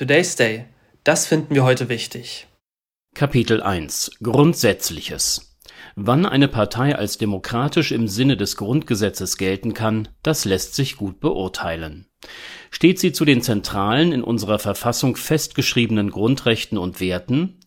Today's Day. Das finden wir heute wichtig. Kapitel 1 Grundsätzliches Wann eine Partei als demokratisch im Sinne des Grundgesetzes gelten kann, das lässt sich gut beurteilen. Steht sie zu den zentralen in unserer Verfassung festgeschriebenen Grundrechten und Werten,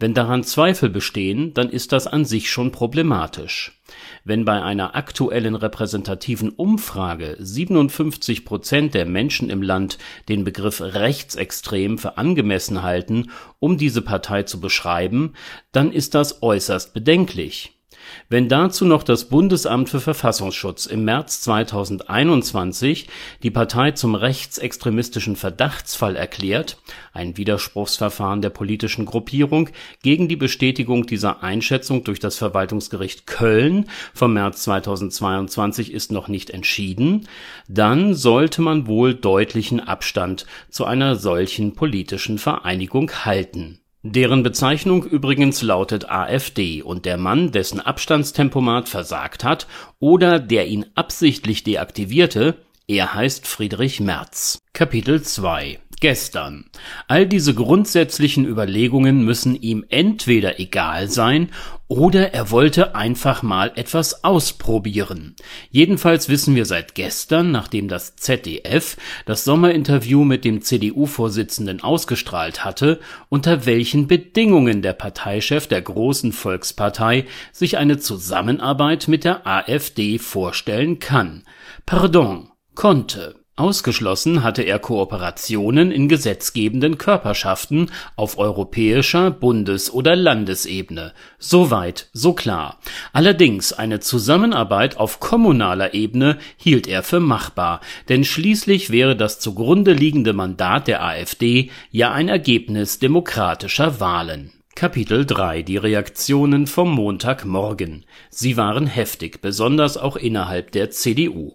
wenn daran Zweifel bestehen, dann ist das an sich schon problematisch. Wenn bei einer aktuellen repräsentativen Umfrage 57 Prozent der Menschen im Land den Begriff rechtsextrem für angemessen halten, um diese Partei zu beschreiben, dann ist das äußerst bedenklich wenn dazu noch das Bundesamt für Verfassungsschutz im März 2021 die Partei zum rechtsextremistischen Verdachtsfall erklärt (ein Widerspruchsverfahren der politischen Gruppierung gegen die Bestätigung dieser Einschätzung durch das Verwaltungsgericht Köln vom März 2022 ist noch nicht entschieden), dann sollte man wohl deutlichen Abstand zu einer solchen politischen Vereinigung halten Deren Bezeichnung übrigens lautet AfD und der Mann, dessen Abstandstempomat versagt hat oder der ihn absichtlich deaktivierte, er heißt Friedrich Merz. Kapitel 2 gestern. All diese grundsätzlichen Überlegungen müssen ihm entweder egal sein oder er wollte einfach mal etwas ausprobieren. Jedenfalls wissen wir seit gestern, nachdem das ZDF das Sommerinterview mit dem CDU-Vorsitzenden ausgestrahlt hatte, unter welchen Bedingungen der Parteichef der großen Volkspartei sich eine Zusammenarbeit mit der AfD vorstellen kann. Pardon, konnte. Ausgeschlossen hatte er Kooperationen in gesetzgebenden Körperschaften auf europäischer, Bundes oder Landesebene. So weit, so klar. Allerdings eine Zusammenarbeit auf kommunaler Ebene hielt er für machbar, denn schließlich wäre das zugrunde liegende Mandat der AfD ja ein Ergebnis demokratischer Wahlen Kapitel 3 Die Reaktionen vom Montagmorgen. Sie waren heftig, besonders auch innerhalb der CDU.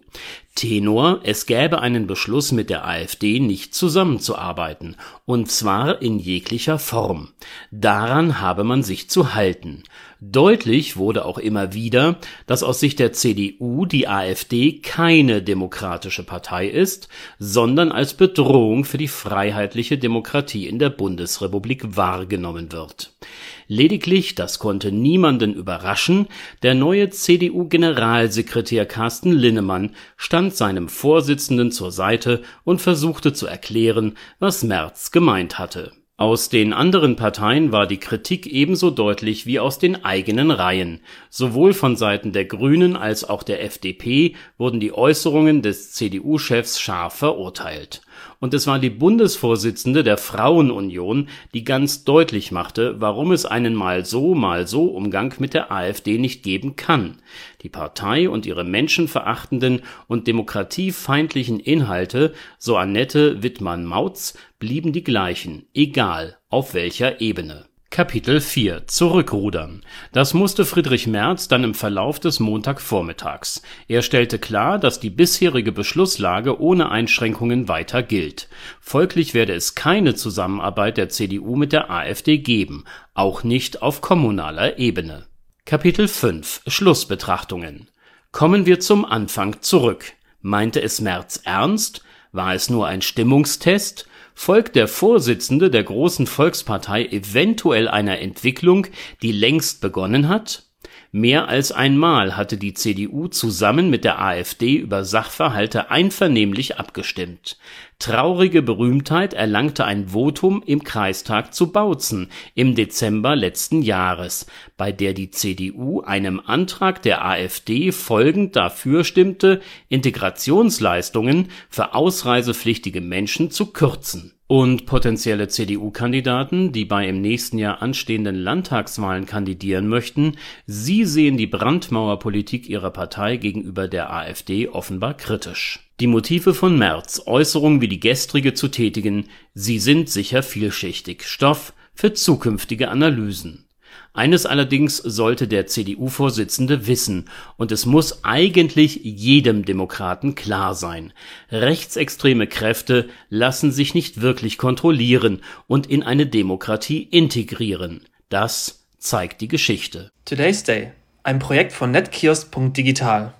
Tenor, es gäbe einen Beschluss mit der AfD nicht zusammenzuarbeiten, und zwar in jeglicher Form. Daran habe man sich zu halten. Deutlich wurde auch immer wieder, dass aus Sicht der CDU die AfD keine demokratische Partei ist, sondern als Bedrohung für die freiheitliche Demokratie in der Bundesrepublik wahrgenommen wird. Lediglich, das konnte niemanden überraschen, der neue CDU-Generalsekretär Carsten Linnemann stand seinem Vorsitzenden zur Seite und versuchte zu erklären, was Merz gemeint hatte aus den anderen Parteien war die Kritik ebenso deutlich wie aus den eigenen Reihen. Sowohl von Seiten der Grünen als auch der FDP wurden die Äußerungen des CDU-Chefs scharf verurteilt und es war die Bundesvorsitzende der Frauenunion, die ganz deutlich machte, warum es einen mal so, mal so Umgang mit der AfD nicht geben kann. Die Partei und ihre menschenverachtenden und demokratiefeindlichen Inhalte, so Annette Wittmann-Mautz, blieben die gleichen, egal auf welcher Ebene Kapitel 4 Zurückrudern. Das musste Friedrich Merz dann im Verlauf des Montagvormittags. Er stellte klar, dass die bisherige Beschlusslage ohne Einschränkungen weiter gilt. Folglich werde es keine Zusammenarbeit der CDU mit der AfD geben, auch nicht auf kommunaler Ebene. Kapitel 5 Schlussbetrachtungen. Kommen wir zum Anfang zurück. Meinte es Merz ernst? War es nur ein Stimmungstest? Folgt der Vorsitzende der großen Volkspartei eventuell einer Entwicklung, die längst begonnen hat? Mehr als einmal hatte die CDU zusammen mit der AfD über Sachverhalte einvernehmlich abgestimmt. Traurige Berühmtheit erlangte ein Votum im Kreistag zu Bautzen im Dezember letzten Jahres, bei der die CDU einem Antrag der AfD folgend dafür stimmte, Integrationsleistungen für ausreisepflichtige Menschen zu kürzen und potenzielle CDU-Kandidaten, die bei im nächsten Jahr anstehenden Landtagswahlen kandidieren möchten, sie sehen die Brandmauerpolitik ihrer Partei gegenüber der AfD offenbar kritisch. Die Motive von Merz, Äußerungen wie die gestrige zu tätigen, sie sind sicher vielschichtig, Stoff für zukünftige Analysen eines allerdings sollte der CDU-Vorsitzende wissen, und es muss eigentlich jedem Demokraten klar sein: Rechtsextreme Kräfte lassen sich nicht wirklich kontrollieren und in eine Demokratie integrieren. Das zeigt die Geschichte. Today's Day. Ein Projekt von netkiosk.digital